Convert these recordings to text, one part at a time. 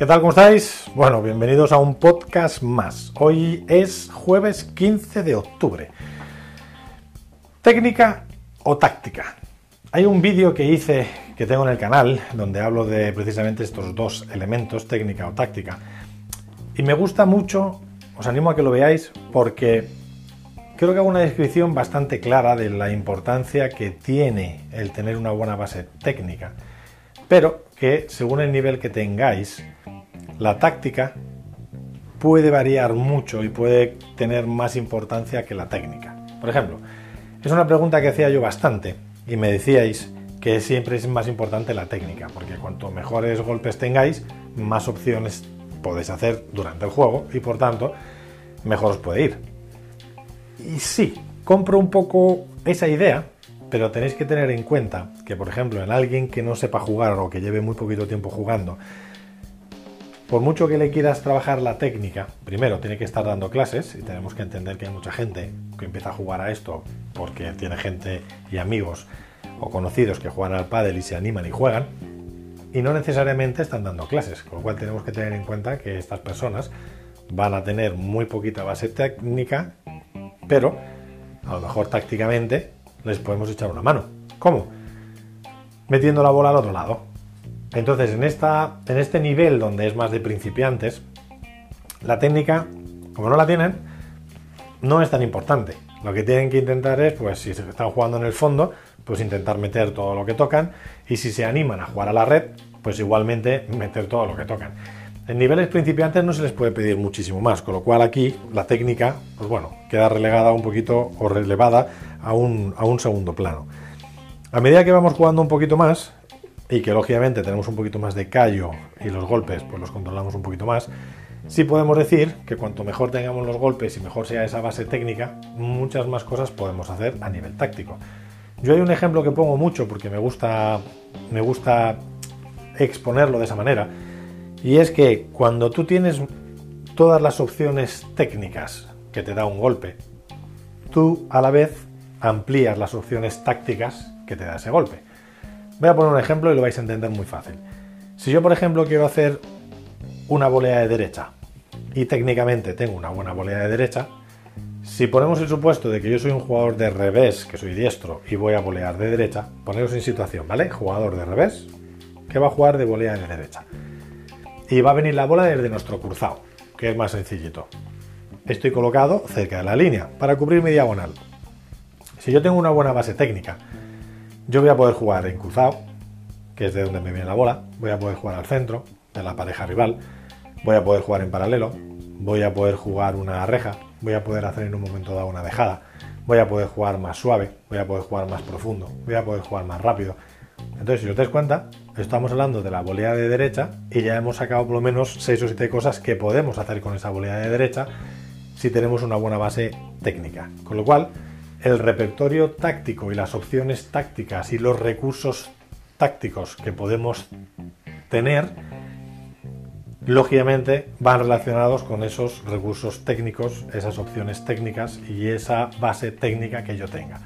¿Qué tal? ¿Cómo estáis? Bueno, bienvenidos a un podcast más. Hoy es jueves 15 de octubre. ¿Técnica o táctica? Hay un vídeo que hice, que tengo en el canal, donde hablo de precisamente estos dos elementos, técnica o táctica. Y me gusta mucho, os animo a que lo veáis, porque creo que hago una descripción bastante clara de la importancia que tiene el tener una buena base técnica. Pero que según el nivel que tengáis, la táctica puede variar mucho y puede tener más importancia que la técnica. Por ejemplo, es una pregunta que hacía yo bastante y me decíais que siempre es más importante la técnica, porque cuanto mejores golpes tengáis, más opciones podéis hacer durante el juego y por tanto mejor os puede ir. Y sí, compro un poco esa idea, pero tenéis que tener en cuenta que, por ejemplo, en alguien que no sepa jugar o que lleve muy poquito tiempo jugando, por mucho que le quieras trabajar la técnica, primero tiene que estar dando clases y tenemos que entender que hay mucha gente que empieza a jugar a esto porque tiene gente y amigos o conocidos que juegan al pádel y se animan y juegan y no necesariamente están dando clases, con lo cual tenemos que tener en cuenta que estas personas van a tener muy poquita base técnica, pero a lo mejor tácticamente les podemos echar una mano. ¿Cómo? Metiendo la bola al otro lado. Entonces, en, esta, en este nivel donde es más de principiantes, la técnica, como no la tienen, no es tan importante. Lo que tienen que intentar es, pues si se están jugando en el fondo, pues intentar meter todo lo que tocan y si se animan a jugar a la red, pues igualmente meter todo lo que tocan. En niveles principiantes no se les puede pedir muchísimo más, con lo cual aquí la técnica, pues bueno, queda relegada un poquito o relevada a un, a un segundo plano. A medida que vamos jugando un poquito más, y que lógicamente tenemos un poquito más de callo y los golpes pues los controlamos un poquito más, sí podemos decir que cuanto mejor tengamos los golpes y mejor sea esa base técnica, muchas más cosas podemos hacer a nivel táctico. Yo hay un ejemplo que pongo mucho porque me gusta, me gusta exponerlo de esa manera, y es que cuando tú tienes todas las opciones técnicas que te da un golpe, tú a la vez amplías las opciones tácticas que te da ese golpe. Voy a poner un ejemplo y lo vais a entender muy fácil. Si yo, por ejemplo, quiero hacer una volea de derecha y técnicamente tengo una buena volea de derecha, si ponemos el supuesto de que yo soy un jugador de revés, que soy diestro y voy a volear de derecha, poneros en situación, ¿vale? Jugador de revés que va a jugar de volea de derecha. Y va a venir la bola desde nuestro cruzado, que es más sencillito. Estoy colocado cerca de la línea para cubrir mi diagonal. Si yo tengo una buena base técnica, yo voy a poder jugar en cruzado, que es de donde me viene la bola, voy a poder jugar al centro, de la pareja rival, voy a poder jugar en paralelo, voy a poder jugar una reja, voy a poder hacer en un momento dado una dejada, voy a poder jugar más suave, voy a poder jugar más profundo, voy a poder jugar más rápido. Entonces, si os dais cuenta, estamos hablando de la volea de derecha y ya hemos sacado por lo menos 6 o 7 cosas que podemos hacer con esa volea de derecha si tenemos una buena base técnica. Con lo cual, el repertorio táctico y las opciones tácticas y los recursos tácticos que podemos tener, lógicamente van relacionados con esos recursos técnicos, esas opciones técnicas y esa base técnica que yo tenga.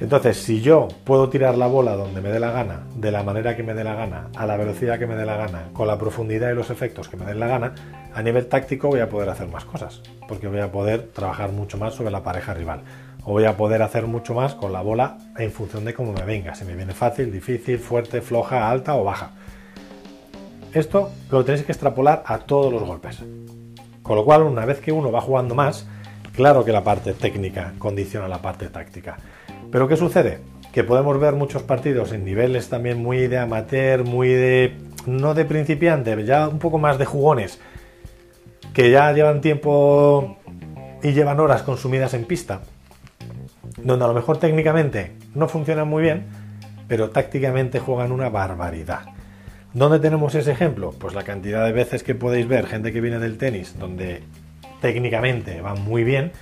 Entonces, si yo puedo tirar la bola donde me dé la gana, de la manera que me dé la gana, a la velocidad que me dé la gana, con la profundidad y los efectos que me den la gana, a nivel táctico voy a poder hacer más cosas, porque voy a poder trabajar mucho más sobre la pareja rival o voy a poder hacer mucho más con la bola en función de cómo me venga, si me viene fácil, difícil, fuerte, floja, alta o baja. Esto lo tenéis que extrapolar a todos los golpes. Con lo cual, una vez que uno va jugando más, claro que la parte técnica condiciona la parte táctica. Pero ¿qué sucede? Que podemos ver muchos partidos en niveles también muy de amateur, muy de... no de principiante, ya un poco más de jugones, que ya llevan tiempo y llevan horas consumidas en pista donde a lo mejor técnicamente no funcionan muy bien, pero tácticamente juegan una barbaridad. ¿Dónde tenemos ese ejemplo? Pues la cantidad de veces que podéis ver gente que viene del tenis, donde técnicamente van muy bien,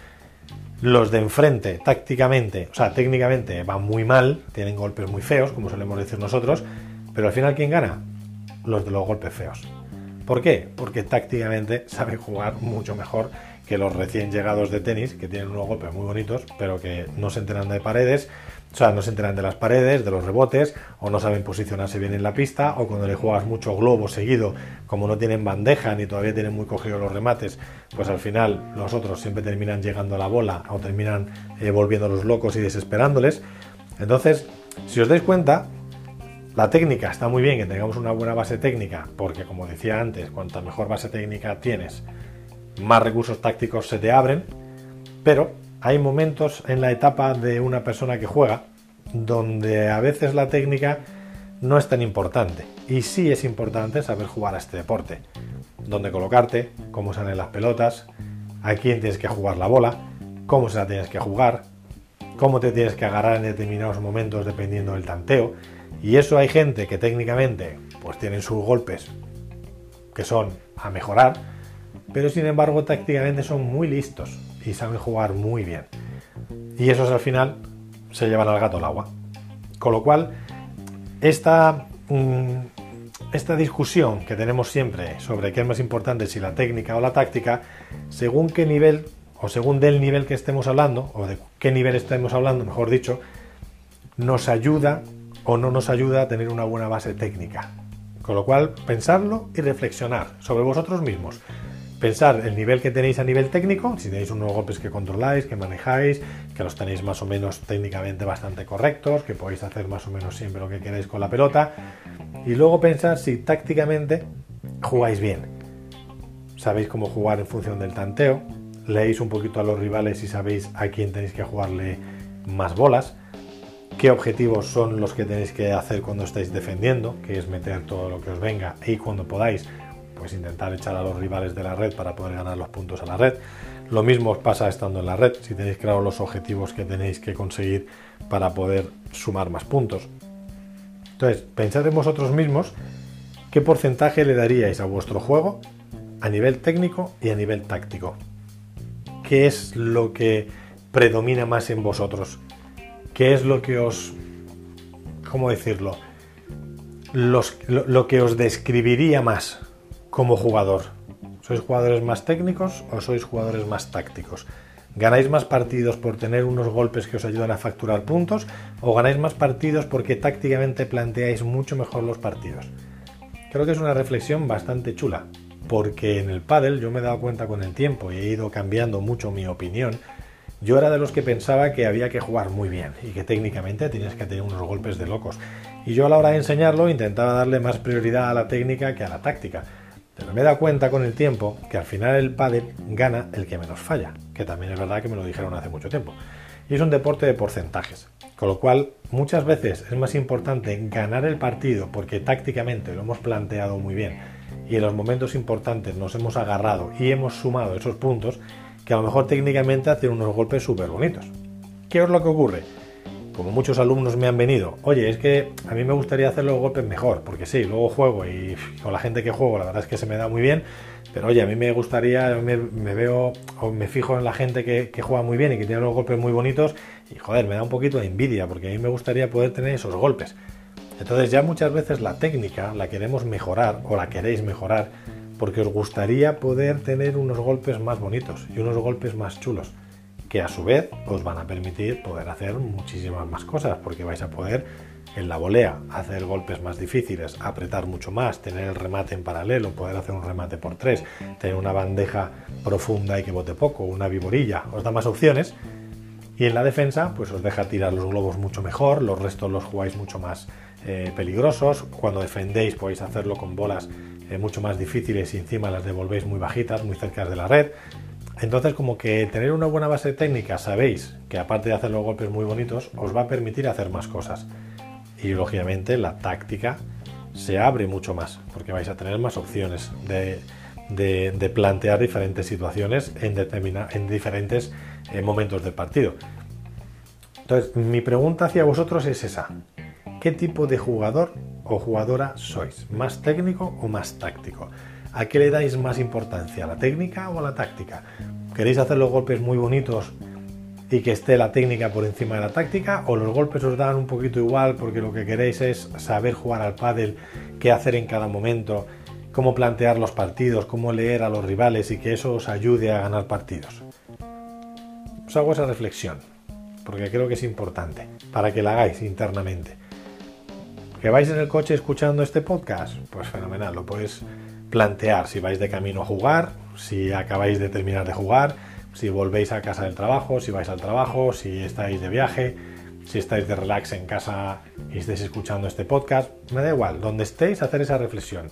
los de enfrente tácticamente, o sea, técnicamente van muy mal, tienen golpes muy feos, como solemos decir nosotros, pero al final ¿quién gana? Los de los golpes feos. ¿Por qué? Porque tácticamente saben jugar mucho mejor que los recién llegados de tenis, que tienen unos golpes muy bonitos, pero que no se enteran de paredes, o sea, no se enteran de las paredes, de los rebotes, o no saben posicionarse bien en la pista, o cuando le juegas mucho globo seguido, como no tienen bandeja ni todavía tienen muy cogidos los remates, pues al final los otros siempre terminan llegando a la bola o terminan eh, volviéndolos locos y desesperándoles. Entonces, si os dais cuenta, la técnica está muy bien que tengamos una buena base técnica, porque como decía antes, cuanta mejor base técnica tienes, más recursos tácticos se te abren, pero hay momentos en la etapa de una persona que juega donde a veces la técnica no es tan importante. Y sí es importante saber jugar a este deporte. Dónde colocarte, cómo salen las pelotas, a quién tienes que jugar la bola, cómo se la tienes que jugar, cómo te tienes que agarrar en determinados momentos dependiendo del tanteo. Y eso hay gente que técnicamente pues tienen sus golpes que son a mejorar, pero sin embargo tácticamente son muy listos y saben jugar muy bien. Y esos al final se llevan al gato al agua. Con lo cual, esta, mm, esta discusión que tenemos siempre sobre qué es más importante, si la técnica o la táctica, según qué nivel o según del nivel que estemos hablando, o de qué nivel estemos hablando, mejor dicho, nos ayuda o no nos ayuda a tener una buena base técnica. Con lo cual, pensarlo y reflexionar sobre vosotros mismos pensar el nivel que tenéis a nivel técnico, si tenéis unos golpes que controláis, que manejáis, que los tenéis más o menos técnicamente bastante correctos, que podéis hacer más o menos siempre lo que queráis con la pelota, y luego pensar si tácticamente jugáis bien. Sabéis cómo jugar en función del tanteo, leéis un poquito a los rivales y sabéis a quién tenéis que jugarle más bolas, qué objetivos son los que tenéis que hacer cuando estáis defendiendo, que es meter todo lo que os venga y cuando podáis pues intentar echar a los rivales de la red para poder ganar los puntos a la red. Lo mismo os pasa estando en la red, si tenéis claro los objetivos que tenéis que conseguir para poder sumar más puntos. Entonces, pensad en vosotros mismos qué porcentaje le daríais a vuestro juego a nivel técnico y a nivel táctico. ¿Qué es lo que predomina más en vosotros? ¿Qué es lo que os... ¿Cómo decirlo? lo que os describiría más como jugador? ¿Sois jugadores más técnicos o sois jugadores más tácticos? ¿Ganáis más partidos por tener unos golpes que os ayudan a facturar puntos o ganáis más partidos porque tácticamente planteáis mucho mejor los partidos? Creo que es una reflexión bastante chula, porque en el pádel yo me he dado cuenta con el tiempo y he ido cambiando mucho mi opinión. Yo era de los que pensaba que había que jugar muy bien y que técnicamente tenías que tener unos golpes de locos. Y yo a la hora de enseñarlo intentaba darle más prioridad a la técnica que a la táctica pero me he dado cuenta con el tiempo que al final el pádel gana el que menos falla, que también es verdad que me lo dijeron hace mucho tiempo. Y es un deporte de porcentajes, con lo cual muchas veces es más importante ganar el partido porque tácticamente lo hemos planteado muy bien y en los momentos importantes nos hemos agarrado y hemos sumado esos puntos que a lo mejor técnicamente hacen unos golpes súper bonitos. ¿Qué es lo que ocurre? Como muchos alumnos me han venido, oye, es que a mí me gustaría hacer los golpes mejor, porque sí, luego juego y con la gente que juego la verdad es que se me da muy bien, pero oye, a mí me gustaría, me, veo o me fijo en la gente que, que, juega muy bien y que tiene los golpes muy bonitos y joder, me da un poquito de envidia, porque a mí me gustaría poder tener esos golpes. Entonces ya muchas veces la técnica la queremos mejorar o la queréis mejorar porque os gustaría poder tener unos golpes más bonitos y unos golpes más chulos que a su vez os van a permitir poder hacer muchísimas más cosas, porque vais a poder en la volea hacer golpes más difíciles, apretar mucho más, tener el remate en paralelo, poder hacer un remate por tres, tener una bandeja profunda y que bote poco, una viborilla, os da más opciones. Y en la defensa, pues os deja tirar los globos mucho mejor, los restos los jugáis mucho más eh, peligrosos. Cuando defendéis podéis hacerlo con bolas eh, mucho más difíciles y encima las devolvéis muy bajitas, muy cerca de la red. Entonces, como que tener una buena base técnica, sabéis que aparte de hacer los golpes muy bonitos, os va a permitir hacer más cosas. Y lógicamente la táctica se abre mucho más, porque vais a tener más opciones de, plantear diferentes situaciones en, en diferentes eh, momentos del partido. Entonces, mi pregunta hacia vosotros es esa. ¿Qué tipo de jugador o jugadora sois? ¿Más técnico o más táctico? ¿A qué le dais más importancia? ¿A la técnica o a la táctica? ¿Queréis hacer los golpes muy bonitos y que esté la técnica por encima de la táctica? ¿O los golpes os dan un poquito igual porque lo que queréis es saber jugar al pádel, qué hacer en cada momento cómo plantear los partidos, cómo leer a los rivales y que eso os ayude a ganar partidos. Os hago esa reflexión, porque creo que es importante, para que la hagáis internamente. ¿Que vais en el coche escuchando este podcast? Pues fenomenal, lo podéis plantear si vais de camino a jugar, si acabáis de terminar de jugar, si volvéis a casa del trabajo, si vais al trabajo, si estáis de viaje, si estáis de relax en casa y estáis escuchando este podcast, me da igual, donde estéis, hacer esa reflexión,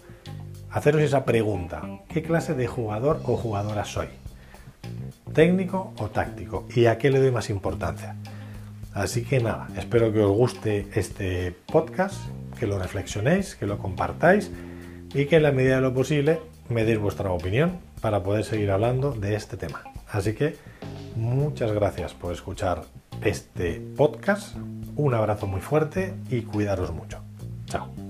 haceros esa pregunta, ¿qué clase de jugador o jugadora soy? ¿Técnico o táctico? ¿Y a qué le doy más importancia? Así que nada, espero que os guste este podcast, que lo reflexionéis, que lo compartáis y que en la medida de lo posible me vuestra opinión para poder seguir hablando de este tema. Así que muchas gracias por escuchar este podcast. Un abrazo muy fuerte y cuidaros mucho. Chao.